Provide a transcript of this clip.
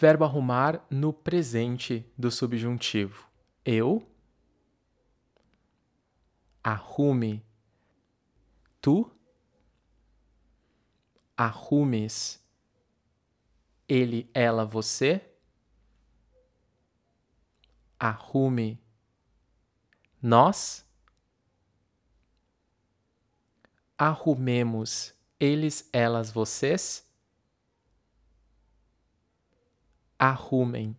Verbo arrumar no presente do subjuntivo. Eu arrume. Tu arrumes. Ele, ela, você arrume. Nós arrumemos eles, elas, vocês arrumem.